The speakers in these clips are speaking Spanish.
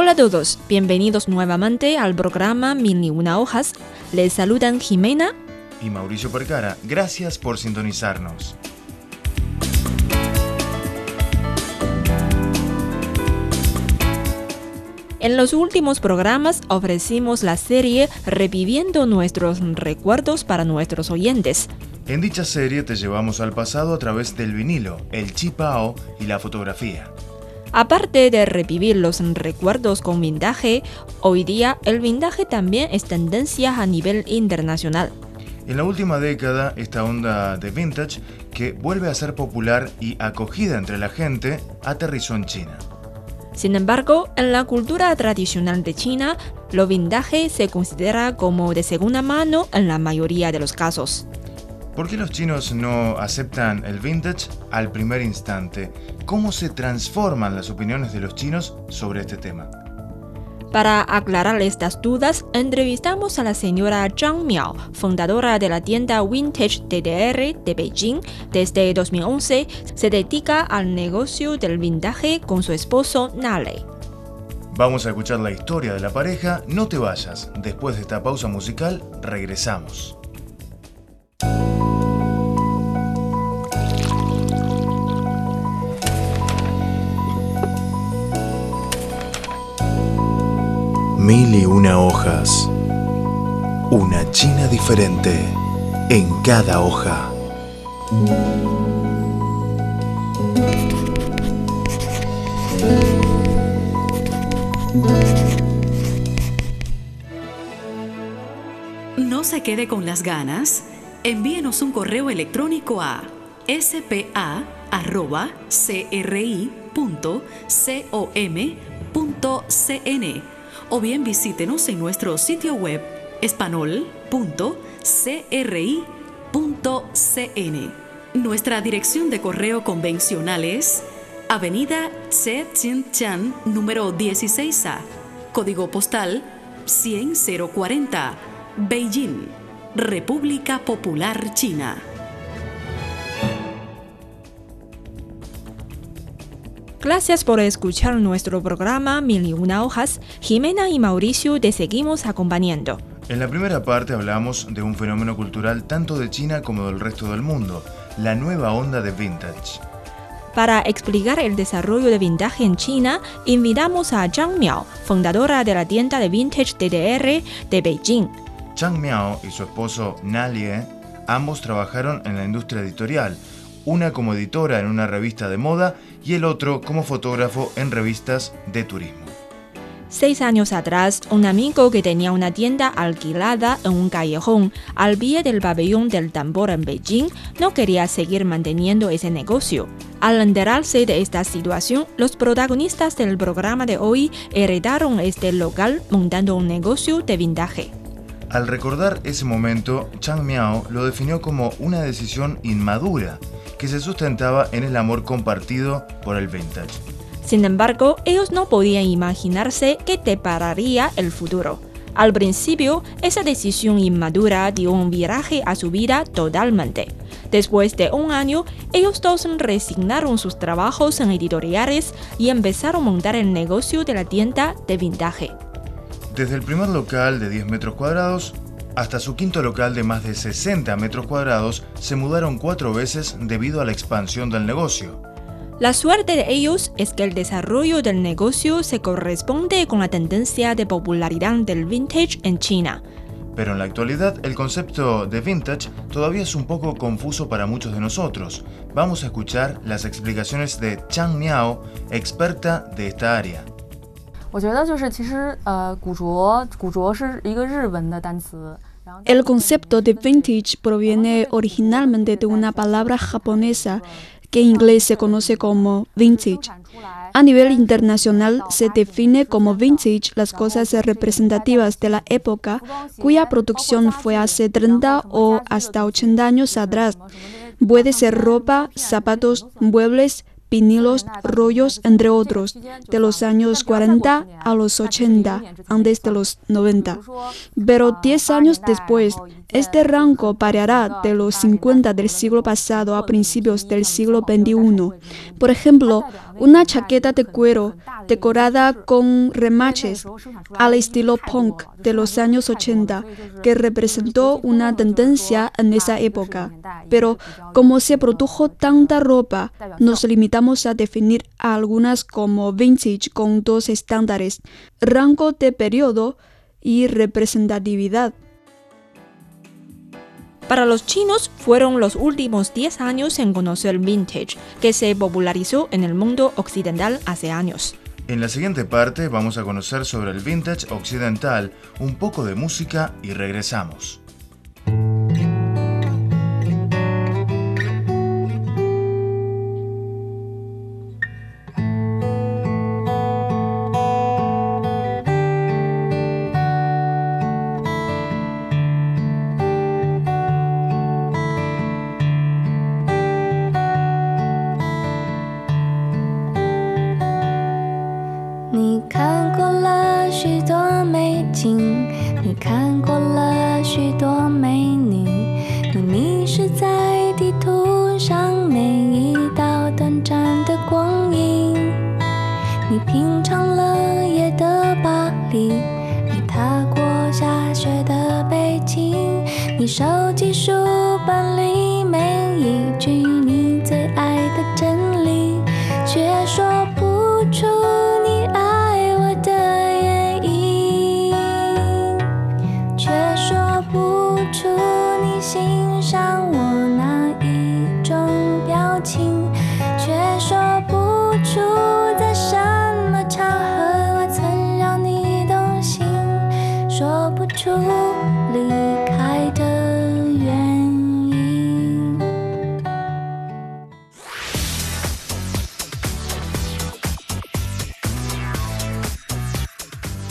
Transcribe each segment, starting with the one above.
Hola a todos, bienvenidos nuevamente al programa Mil y una hojas. Les saludan Jimena y Mauricio Percara. Gracias por sintonizarnos. En los últimos programas ofrecimos la serie Reviviendo nuestros recuerdos para nuestros oyentes. En dicha serie te llevamos al pasado a través del vinilo, el chipao y la fotografía. Aparte de revivir los recuerdos con vintage, hoy día el vintage también es tendencia a nivel internacional. En la última década, esta onda de vintage, que vuelve a ser popular y acogida entre la gente, aterrizó en China. Sin embargo, en la cultura tradicional de China, lo vintage se considera como de segunda mano en la mayoría de los casos. ¿Por qué los chinos no aceptan el vintage al primer instante? ¿Cómo se transforman las opiniones de los chinos sobre este tema? Para aclarar estas dudas, entrevistamos a la señora Zhang Miao, fundadora de la tienda Vintage DDR de Beijing. Desde 2011 se dedica al negocio del vintage con su esposo Nale. Vamos a escuchar la historia de la pareja, no te vayas. Después de esta pausa musical, regresamos. Mil y una hojas. Una China diferente en cada hoja. No se quede con las ganas. Envíenos un correo electrónico a spa.cri.com.cn o bien visítenos en nuestro sitio web espanol.cri.cn. Nuestra dirección de correo convencional es Avenida Tse Chan número 16A, código postal 10040, Beijing, República Popular China. Gracias por escuchar nuestro programa Mil y una hojas. Jimena y Mauricio te seguimos acompañando. En la primera parte hablamos de un fenómeno cultural tanto de China como del resto del mundo, la nueva onda de vintage. Para explicar el desarrollo de vintage en China, invitamos a Zhang Miao, fundadora de la tienda de vintage DDR de Beijing. Zhang Miao y su esposo Nalie ambos trabajaron en la industria editorial, una como editora en una revista de moda y el otro como fotógrafo en revistas de turismo. Seis años atrás, un amigo que tenía una tienda alquilada en un callejón al pie del pabellón del tambor en Beijing no quería seguir manteniendo ese negocio. Al enterarse de esta situación, los protagonistas del programa de hoy heredaron este local montando un negocio de vintage. Al recordar ese momento, Chang Miao lo definió como una decisión inmadura que se sustentaba en el amor compartido por el vintage. Sin embargo, ellos no podían imaginarse que te pararía el futuro. Al principio, esa decisión inmadura dio un viraje a su vida totalmente. Después de un año, ellos dos resignaron sus trabajos en editoriales y empezaron a montar el negocio de la tienda de vintage. Desde el primer local de 10 metros cuadrados hasta su quinto local de más de 60 metros cuadrados, se mudaron cuatro veces debido a la expansión del negocio. La suerte de ellos es que el desarrollo del negocio se corresponde con la tendencia de popularidad del vintage en China. Pero en la actualidad el concepto de vintage todavía es un poco confuso para muchos de nosotros. Vamos a escuchar las explicaciones de Chang Miao, experta de esta área. 我觉得就是其实呃，古着古着是一个日文的单词， El concepto de vintage proviene originalmente de una palabra japonesa que en inglés se conoce como vintage. A nivel internacional se define como vintage las cosas representativas de la época cuya producción fue hace 30 o hasta 80 años atrás. Puede ser ropa, zapatos, muebles, vinilos, rollos, entre otros, de los años 40 a los 80, antes de los 90. Pero 10 años después, este rango variará de los 50 del siglo pasado a principios del siglo XXI. Por ejemplo, una chaqueta de cuero decorada con remaches al estilo punk de los años 80, que representó una tendencia en esa época. Pero como se produjo tanta ropa, nos limitamos a definir algunas como vintage con dos estándares, rango de periodo y representatividad. Para los chinos fueron los últimos 10 años en conocer vintage, que se popularizó en el mundo occidental hace años. En la siguiente parte vamos a conocer sobre el vintage occidental, un poco de música y regresamos. 你收集书本里每一句。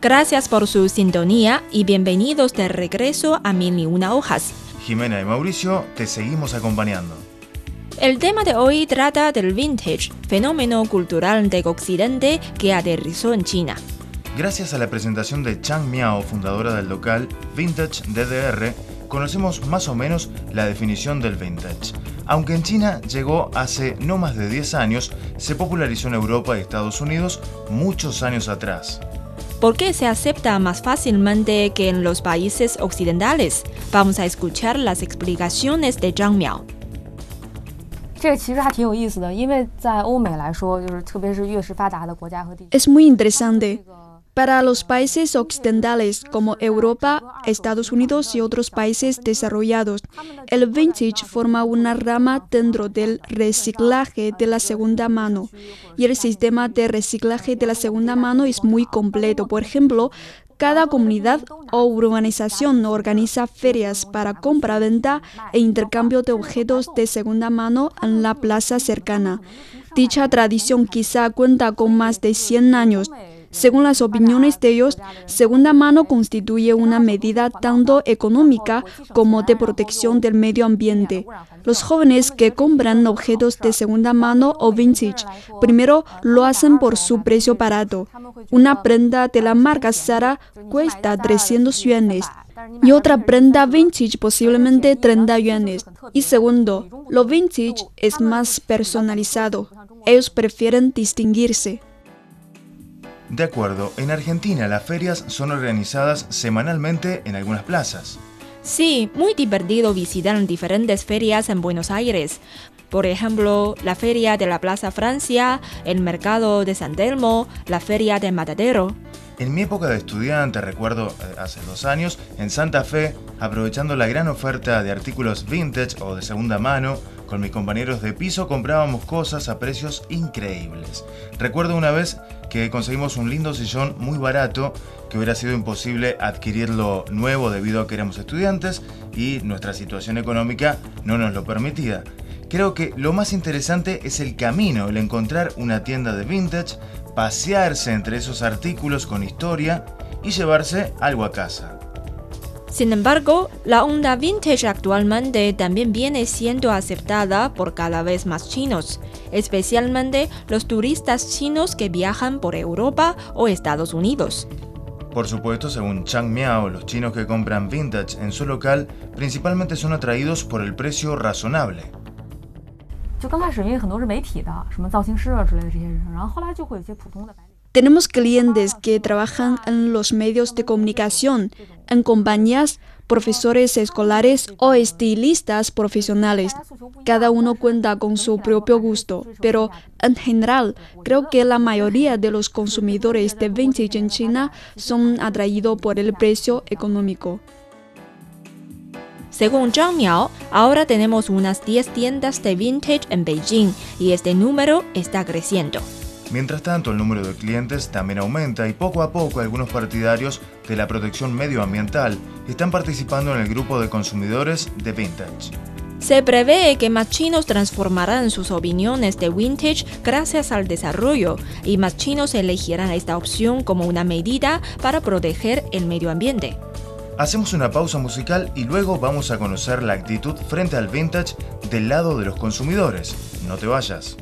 Gracias por su sintonía y bienvenidos de regreso a Mil y Una Hojas. Jimena y Mauricio te seguimos acompañando. El tema de hoy trata del vintage, fenómeno cultural de Occidente que aterrizó en China. Gracias a la presentación de Chang Miao, fundadora del local Vintage DDR, conocemos más o menos la definición del vintage. Aunque en China llegó hace no más de 10 años, se popularizó en Europa y Estados Unidos muchos años atrás. ¿Por qué se acepta más fácilmente que en los países occidentales? Vamos a escuchar las explicaciones de Zhang Miao. Es muy interesante. Para los países occidentales como Europa, Estados Unidos y otros países desarrollados, el vintage forma una rama dentro del reciclaje de la segunda mano. Y el sistema de reciclaje de la segunda mano es muy completo. Por ejemplo, cada comunidad o urbanización organiza ferias para compra-venta e intercambio de objetos de segunda mano en la plaza cercana. Dicha tradición quizá cuenta con más de 100 años según las opiniones de ellos, segunda mano constituye una medida tanto económica como de protección del medio ambiente. Los jóvenes que compran objetos de segunda mano o vintage, primero lo hacen por su precio barato. Una prenda de la marca Zara cuesta 300 yuanes y otra prenda vintage posiblemente 30 yuanes. Y segundo, lo vintage es más personalizado. Ellos prefieren distinguirse. De acuerdo, en Argentina las ferias son organizadas semanalmente en algunas plazas. Sí, muy divertido visitar diferentes ferias en Buenos Aires. Por ejemplo, la feria de la Plaza Francia, el mercado de San Telmo, la feria de Matadero. En mi época de estudiante, recuerdo eh, hace dos años, en Santa Fe, aprovechando la gran oferta de artículos vintage o de segunda mano, con mis compañeros de piso comprábamos cosas a precios increíbles. Recuerdo una vez que conseguimos un lindo sillón muy barato que hubiera sido imposible adquirirlo nuevo debido a que éramos estudiantes y nuestra situación económica no nos lo permitía. Creo que lo más interesante es el camino, el encontrar una tienda de vintage, pasearse entre esos artículos con historia y llevarse algo a casa. Sin embargo, la onda vintage actualmente también viene siendo aceptada por cada vez más chinos, especialmente los turistas chinos que viajan por Europa o Estados Unidos. Por supuesto, según Chang Miao, los chinos que compran vintage en su local principalmente son atraídos por el precio razonable. Tenemos clientes que trabajan en los medios de comunicación, en compañías, profesores escolares o estilistas profesionales. Cada uno cuenta con su propio gusto, pero en general creo que la mayoría de los consumidores de vintage en China son atraídos por el precio económico. Según Zhang Miao, ahora tenemos unas 10 tiendas de vintage en Beijing y este número está creciendo. Mientras tanto, el número de clientes también aumenta y poco a poco algunos partidarios de la protección medioambiental están participando en el grupo de consumidores de vintage. Se prevé que más chinos transformarán sus opiniones de vintage gracias al desarrollo y más chinos elegirán esta opción como una medida para proteger el medio ambiente. Hacemos una pausa musical y luego vamos a conocer la actitud frente al vintage del lado de los consumidores. No te vayas.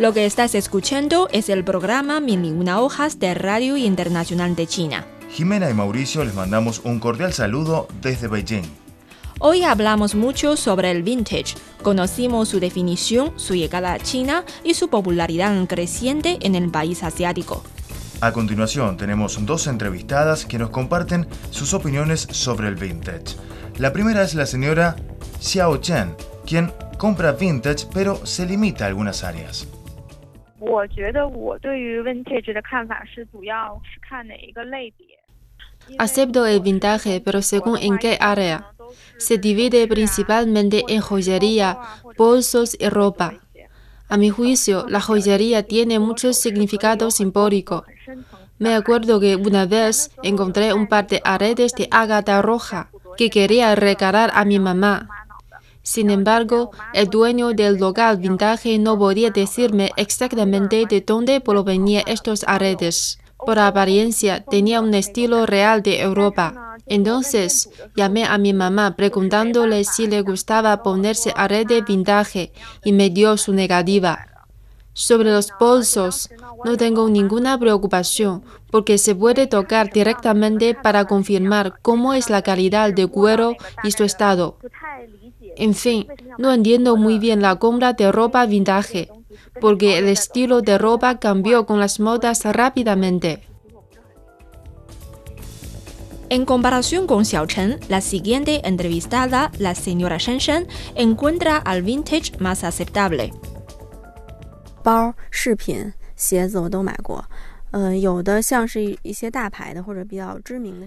Lo que estás escuchando es el programa Mil y una hojas de Radio Internacional de China. Jimena y Mauricio les mandamos un cordial saludo desde Beijing. Hoy hablamos mucho sobre el vintage. Conocimos su definición, su llegada a China y su popularidad creciente en el país asiático. A continuación tenemos dos entrevistadas que nos comparten sus opiniones sobre el vintage. La primera es la señora Xiao Chen, quien compra vintage pero se limita a algunas áreas. Acepto el vintage, pero según en qué área. Se divide principalmente en joyería, bolsos y ropa. A mi juicio, la joyería tiene mucho significado simbólico. Me acuerdo que una vez encontré un par de aretes de ágata roja que quería regalar a mi mamá. Sin embargo, el dueño del local vintage no podía decirme exactamente de dónde provenían estos aretes. Por apariencia tenía un estilo real de Europa. Entonces llamé a mi mamá preguntándole si le gustaba ponerse a red de vintage y me dio su negativa. Sobre los bolsos, no tengo ninguna preocupación porque se puede tocar directamente para confirmar cómo es la calidad de cuero y su estado. En fin, no entiendo muy bien la compra de ropa vintage, porque el estilo de ropa cambió con las modas rápidamente. En comparación con Xiao Chen, la siguiente entrevistada, la señora Shen Shen, encuentra al vintage más aceptable.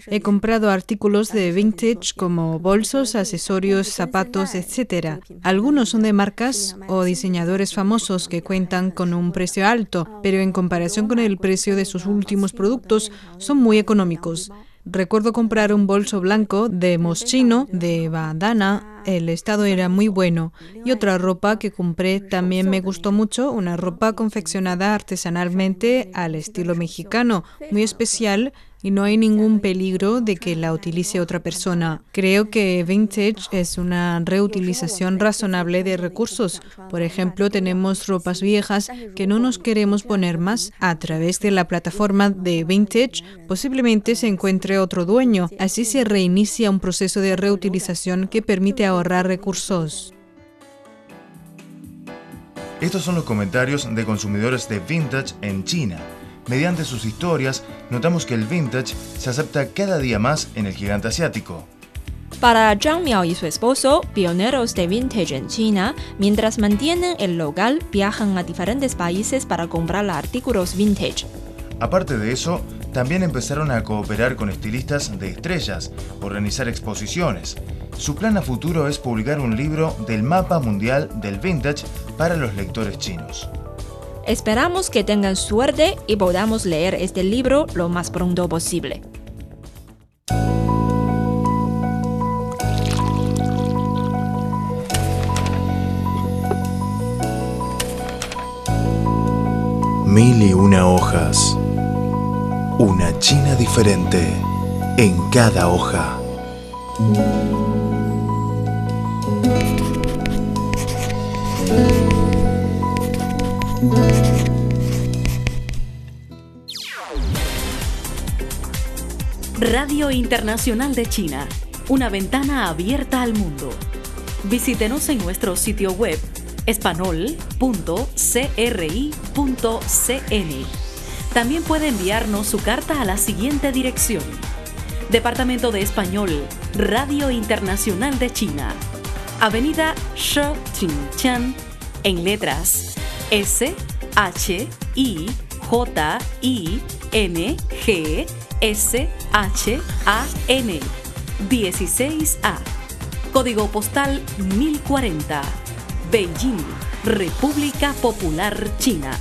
He comprado artículos de vintage como bolsos, accesorios, zapatos, etc. Algunos son de marcas o diseñadores famosos que cuentan con un precio alto, pero en comparación con el precio de sus últimos productos son muy económicos. Recuerdo comprar un bolso blanco de Moschino, de bandana, el estado era muy bueno. Y otra ropa que compré también me gustó mucho, una ropa confeccionada artesanalmente al estilo mexicano, muy especial y no hay ningún peligro de que la utilice otra persona. Creo que vintage es una reutilización razonable de recursos. Por ejemplo, tenemos ropas viejas que no nos queremos poner más. A través de la plataforma de vintage posiblemente se encuentre otro dueño. Así se reinicia un proceso de reutilización que permite ahorrar recursos. Estos son los comentarios de consumidores de vintage en China. Mediante sus historias, notamos que el vintage se acepta cada día más en el gigante asiático. Para Zhang Miao y su esposo, pioneros de vintage en China, mientras mantienen el local, viajan a diferentes países para comprar artículos vintage. Aparte de eso, también empezaron a cooperar con estilistas de estrellas, organizar exposiciones. Su plan a futuro es publicar un libro del mapa mundial del vintage para los lectores chinos. Esperamos que tengan suerte y podamos leer este libro lo más pronto posible. Mil y una hojas. Una China diferente en cada hoja. Radio Internacional de China, una ventana abierta al mundo. Visítenos en nuestro sitio web espanol.cri.cn. También puede enviarnos su carta a la siguiente dirección. Departamento de Español, Radio Internacional de China. Avenida Shi Chan, en letras S H I J I N G S H A N 16A. Código postal 1040. Beijing, República Popular China.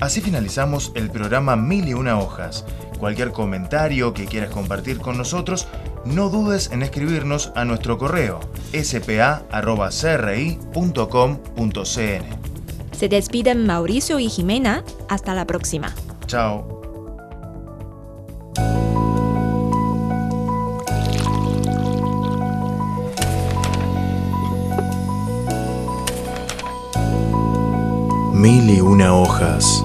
Así finalizamos el programa Mil y una hojas. Cualquier comentario que quieras compartir con nosotros, no dudes en escribirnos a nuestro correo spa.cri.com.cn. Se despiden Mauricio y Jimena. Hasta la próxima. Chao. Mil y una hojas.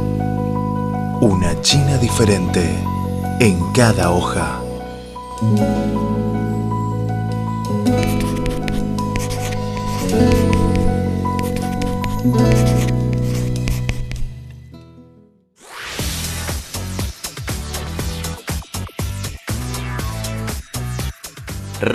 Una China diferente en cada hoja.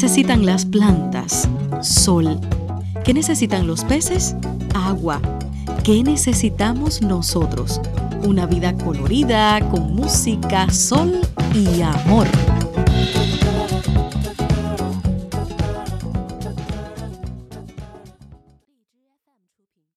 Necesitan las plantas? Sol. ¿Qué necesitan los peces? Agua. ¿Qué necesitamos nosotros? Una vida colorida, con música, sol y amor.